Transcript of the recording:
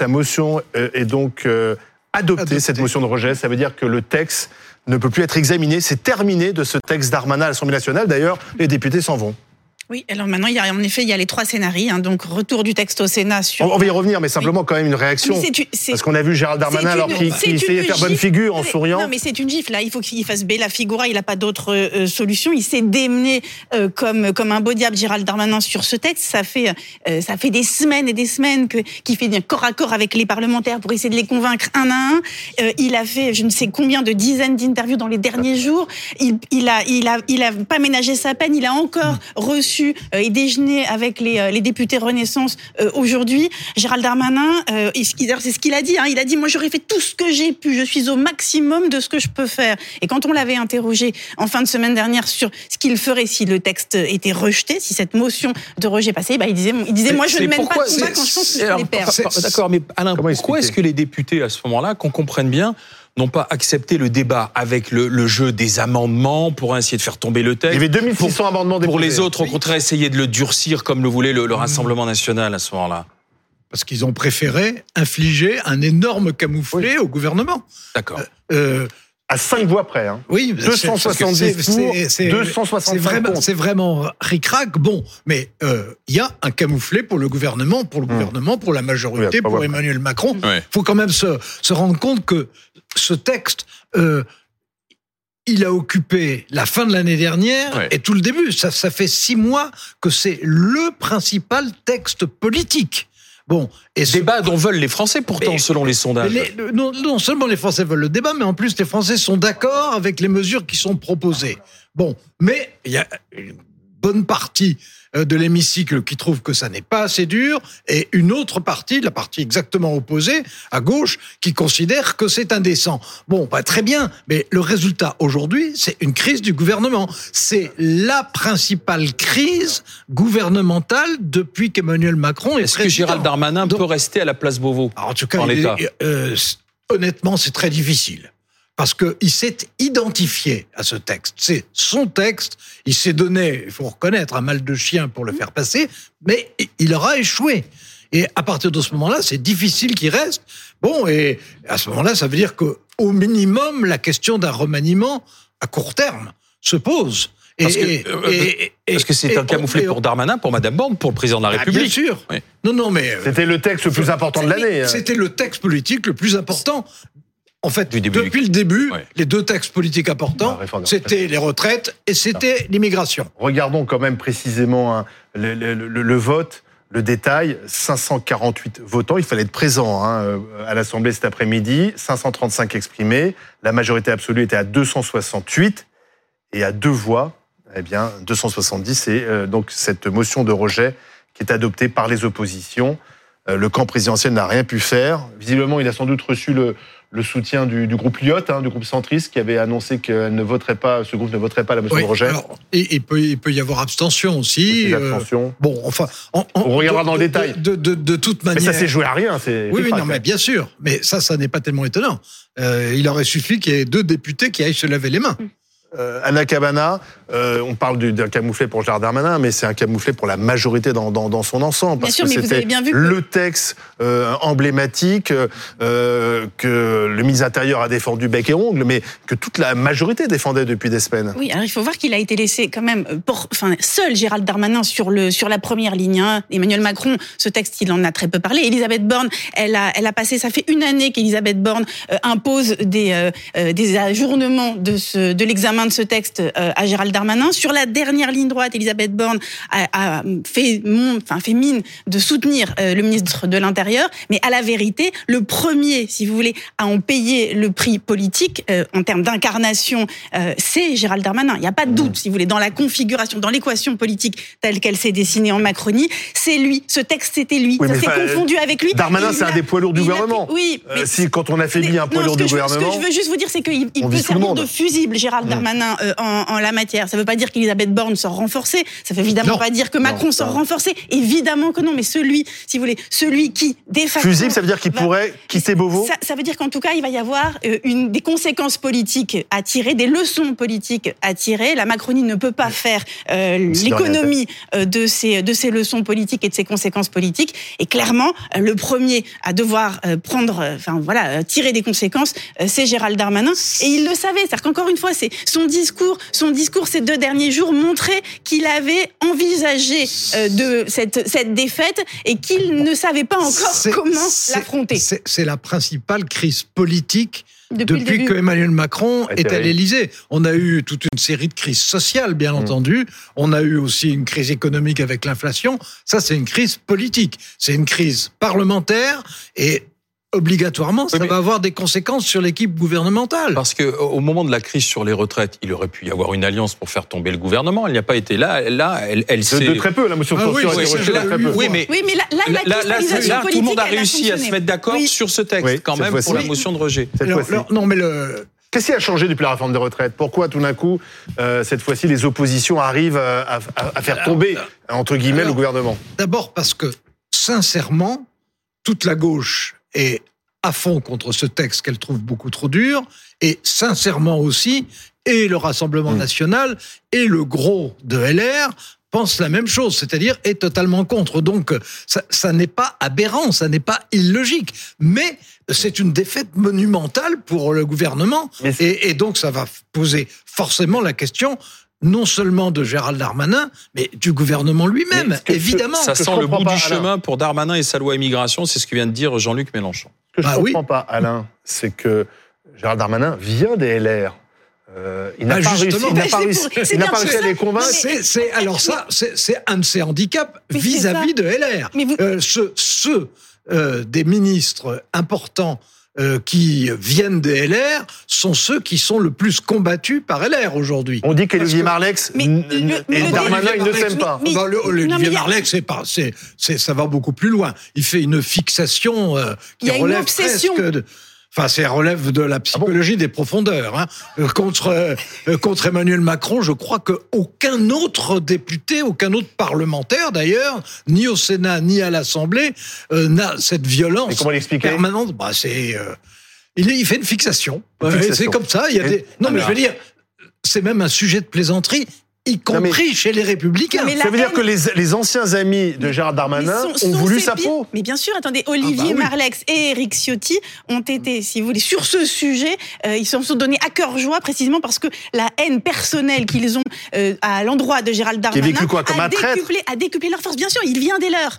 La motion euh, est donc euh, adoptée, Adoptée. cette motion de rejet. Ça veut dire que le texte ne peut plus être examiné. C'est terminé de ce texte d'Armanin à l'Assemblée nationale. D'ailleurs, les députés s'en vont. Oui, alors maintenant, il y a, en effet, il y a les trois scénarios. hein, donc, retour du texte au Sénat sur. On, on va y revenir, mais simplement quand même une réaction. Parce qu'on a vu Gérald Darmanin alors c'est qu'il essayait de faire bonne figure en souriant. Non, mais c'est une gifle. Là, il faut qu'il fasse Bella Figura. Il n'a pas d'autre euh, solution. Il s'est démené euh, comme comme un beau diable, Gérald Darmanin, sur ce texte. Ça fait euh, ça fait des semaines et des semaines que qu'il fait corps à corps avec les parlementaires pour essayer de les convaincre un à un. Euh, il a fait je ne sais combien de dizaines d'interviews dans les derniers jours. Il, il a il a il a pas ménagé sa peine. Il a encore reçu euh, et déjeuné avec les euh, les députés Renaissance euh, aujourd'hui. Gérald Darmanin, euh, c'est ce qu'il a dit. Hein, il a dit moi j'aurais fait tout ce que j'ai pu. Je suis au maximum de ce que je peux faire. Et quand on l'avait interrogé en fin de semaine dernière sur ce qu'il ferait si le texte était rejeté, si cette motion de rejet passait, bah, il disait il disait moi je ne mène pas de combat quand je pense que c'est- je les perds. D'accord, mais Alain, Comment pourquoi est-ce que les députés, à ce moment-là, qu'on comprenne bien, n'ont pas accepté le débat avec le, le jeu des amendements pour essayer de faire tomber le Il y texte avait 2600 amendements déposés. Pour les autres, au contraire, essayer de le durcir comme le voulait le, le Rassemblement national à ce moment-là. Parce qu'ils ont préféré infliger un énorme camouflet au gouvernement. D'accord. Euh, À 5 voix près. Hein. oui, 270 c'est- pour, c'est- c'est- 265 C'est vraiment, c'est vraiment ric-rac. Bon, mais euh, il y a un camouflet pour le gouvernement, pour le gouvernement, pour la majorité, pour Emmanuel Macron. Il Ouais. faut quand même se, se rendre compte que ce texte, euh, il a occupé la fin de l'année dernière Ouais. et tout le début. Ça, ça fait six mois que c'est le principal texte politique. Bon, et ce- Débat dont veulent les Français, pourtant, Mais- selon les sondages. les- non, non seulement les Français veulent le débat, mais en plus les Français sont d'accord avec les mesures qui sont proposées. Bon, mais il y a bonne partie euh, de l'hémicycle qui trouve que ça n'est pas assez dur, et une autre partie, la partie exactement opposée, à gauche, qui considère que c'est indécent. Bon, bah, très bien, mais le résultat aujourd'hui, c'est une crise du gouvernement. C'est la principale crise gouvernementale depuis qu'Emmanuel Macron est Est-ce que. Gérald Darmanin Donc- peut rester à la place Beauvau alors, en tout cas, en il l'état. est- euh, c- honnêtement, c'est très difficile. Parce qu'il s'est identifié à ce texte. C'est son texte. Il s'est donné, il faut reconnaître, un mal de chien pour le faire passer, mais il aura échoué. Et à partir de ce moment-là, c'est difficile qu'il reste. Bon, et à ce moment-là, ça veut dire que, au minimum, la question d'un remaniement à court terme se pose. Et, Parce que, et- euh, et- que c'est un camouflet pour Darmanin, pour Madame Borne, pour le président de la Ah, République Bien sûr. Oui. Non, non, mais euh, C'était le texte le plus important de l'année. hein. c'était le texte politique le plus important. En fait, Du début depuis le début, Ouais. les deux textes politiques importants, des c'était les retraites et c'était l'immigration. Regardons quand même précisément hein, le, le- le- le vote, le détail. 548 votants, il fallait être présent hein, euh, à l'Assemblée cet après-midi. 535 exprimés. La majorité absolue était à 268 et à deux voix, eh bien 270. C'est euh, donc cette motion de rejet qui est adoptée par les oppositions. Euh, le camp présidentiel n'a rien pu faire. Visiblement, il a sans doute reçu le, le soutien du, du groupe Lyot, hein, du groupe centriste, qui avait annoncé qu'elle ne voterait pas, ce groupe ne voterait pas la motion Oui, de rejet. alors, et il peut, il peut y avoir abstention aussi. Euh, abstentions. bon, enfin, en- en- On regardera de- dans le de- détail. De, de, de toute Mais manière. ça s'est joué à rien. C'est Oui, oui, non, mais bien sûr. Mais ça, ça n'est pas tellement étonnant. Euh, il aurait suffi qu'il y ait deux députés qui aillent se laver les mains. Euh, Anna Cabana, euh, on parle du- d'un camouflet pour Gérard Darmanin, mais c'est un camouflet pour la majorité dans, dans, dans son ensemble. Bien Parce sûr, que c'était bien vu que- le texte euh, emblématique que le ministre de l'Intérieur a défendu bec et ongle, mais que toute la majorité défendait depuis des semaines. Oui, alors il faut voir qu'il a été laissé quand même pour, enfin, seul Gérald Darmanin sur le sur la première ligne. hein. Emmanuel Macron, ce texte, il en a très peu parlé. Elisabeth Borne, elle a elle a passé, ça fait une année qu'Elisabeth Borne impose des des ajournements de ce de l'examen de ce texte euh, à Gérald Darmanin. Sur la dernière ligne droite, Elisabeth Borne a, a fait mon, enfin fait mine de soutenir euh, le ministre de l'Intérieur, mais à la vérité, le premier, si vous voulez, à en payer le prix politique euh, en termes d'incarnation, euh, c'est Gérald Darmanin. Il n'y a pas de doute, si vous voulez, dans la configuration, dans l'équation politique telle qu'elle s'est dessinée en Macronie, c'est lui. Ce texte, c'était lui. Oui, Ça s'est confondu avec lui. Darmanin, c'est un a- des poids lourds du gouvernement. Oui, Euh, mais si, quand on affaiblit un poids lourd du je- gouvernement, Ce que je veux juste vous dire, c'est qu'il peut servir de fusible, Gérald Darmanin, euh, en, en la matière. Ça ne veut pas dire qu'Elisabeth Borne sort renforcée. Ça ne veut évidemment Non. pas dire que Macron sort renforcé. Évidemment que non. Mais celui, si vous voulez, celui qui, facto, Fusible, ça veut dire qu'il va- pourrait quitter Beauvau? Ça, ça veut dire qu'en tout cas, il va y avoir euh, une, des conséquences politiques à tirer, des leçons politiques à tirer. La Macronie ne peut pas faire euh, l'économie de ces, de ces leçons politiques et de ces conséquences politiques. Et clairement, le premier à devoir prendre, enfin voilà, tirer des conséquences, c'est Gérald Darmanin. Et il le savait. C'est-à-dire qu'encore une fois, c'est son discours, son discours ces deux derniers jours montrait qu'il avait envisagé euh, de cette, cette défaite et qu'il ne savait pas encore comment l'affronter. C'est la principale crise politique Depuis depuis, que Emmanuel Macron est à l'Élysée. On a eu toute une série de crises sociales, bien Mm. entendu. On a eu aussi une crise économique avec l'inflation. Ça, c'est une crise politique. C'est une crise parlementaire et obligatoirement, ça va avoir des conséquences sur l'équipe gouvernementale. Parce que au moment de la crise sur les retraites, il aurait pu y avoir une alliance pour faire tomber le gouvernement. Elle n'y a pas été là. Là, elle, elle de, s'est. de très peu, la motion de Ah oui, oui. Oui, mais Oui, mais là, là, la Là, là, tout le monde a réussi à se mettre d'accord Oui. sur ce texte, Oui, quand même, pour la motion de rejet. Cette Alors, fois-ci. alors, non, mais le, Qu'est-ce qui a changé depuis la réforme des retraites? Pourquoi tout d'un coup, euh, cette fois-ci, les oppositions arrivent à, à- à faire tomber, entre guillemets, alors- le gouvernement? D'abord parce que, sincèrement, toute la gauche est à fond contre ce texte qu'elle trouve beaucoup trop dur, et sincèrement aussi, et le Rassemblement Mm. national et le gros de LR pensent la même chose, c'est-à-dire est totalement contre. Donc ça, ça n'est pas aberrant, ça n'est pas illogique, mais c'est une défaite monumentale pour le gouvernement, et donc ça va poser forcément la question non seulement de Gérald Darmanin, mais du gouvernement lui-même, évidemment. Ça sent le bout pas, du Alain. chemin pour Darmanin et sa loi immigration, c'est ce que vient de dire Jean-Luc Mélenchon. Ce que je Bah ne oui. comprends pas, Alain, c'est que Gérald Darmanin vient des LR. Euh, il n'a Bah, pas réussi, il n'a pas réussi, pour- il n'a bien pas réussi à les convaincre. C'est, c'est, alors ça, c'est, c'est un de ses handicaps vis-à-vis de LR. Mais vous- Euh, ceux ceux, euh, des ministres importants euh, qui viennent des LR sont ceux qui sont le plus combattus par LR aujourd'hui. On dit qu'Olivier que- Marlex Mais et Darmanin, ils ne s'aiment pas. Mais- Bah, le- Olivier non, a- Marleix, c'est pas, c'est, c'est, ça va beaucoup plus loin. Il fait une fixation euh, qui Il y a une relève obsession. presque de, enfin, c'est relève de la psychologie des profondeurs. Hein. Euh, Contre euh, contre Emmanuel Macron, je crois que aucun autre député, aucun autre parlementaire d'ailleurs, ni au Sénat ni à l'Assemblée, euh, n'a cette violence permanente. Bah, c'est euh, il, fait une fixation. Fixation. C'est comme ça. Il y a des. Non, mais je veux dire, c'est même un sujet de plaisanterie, y compris chez les Républicains. Ça veut dire que les, les anciens amis de Gérald Darmanin Mais son- ont voulu sa peau. Mais bien sûr, attendez, Olivier Ah bah oui. Marlex et Eric Ciotti ont été, si vous voulez, sur ce sujet, euh, ils se sont donnés à cœur joie précisément parce que la haine personnelle qu'ils ont euh, à l'endroit de Gérald Darmanin vécu quoi, comme a, décuplé, a décuplé leur force. Bien sûr, il vient des leurs.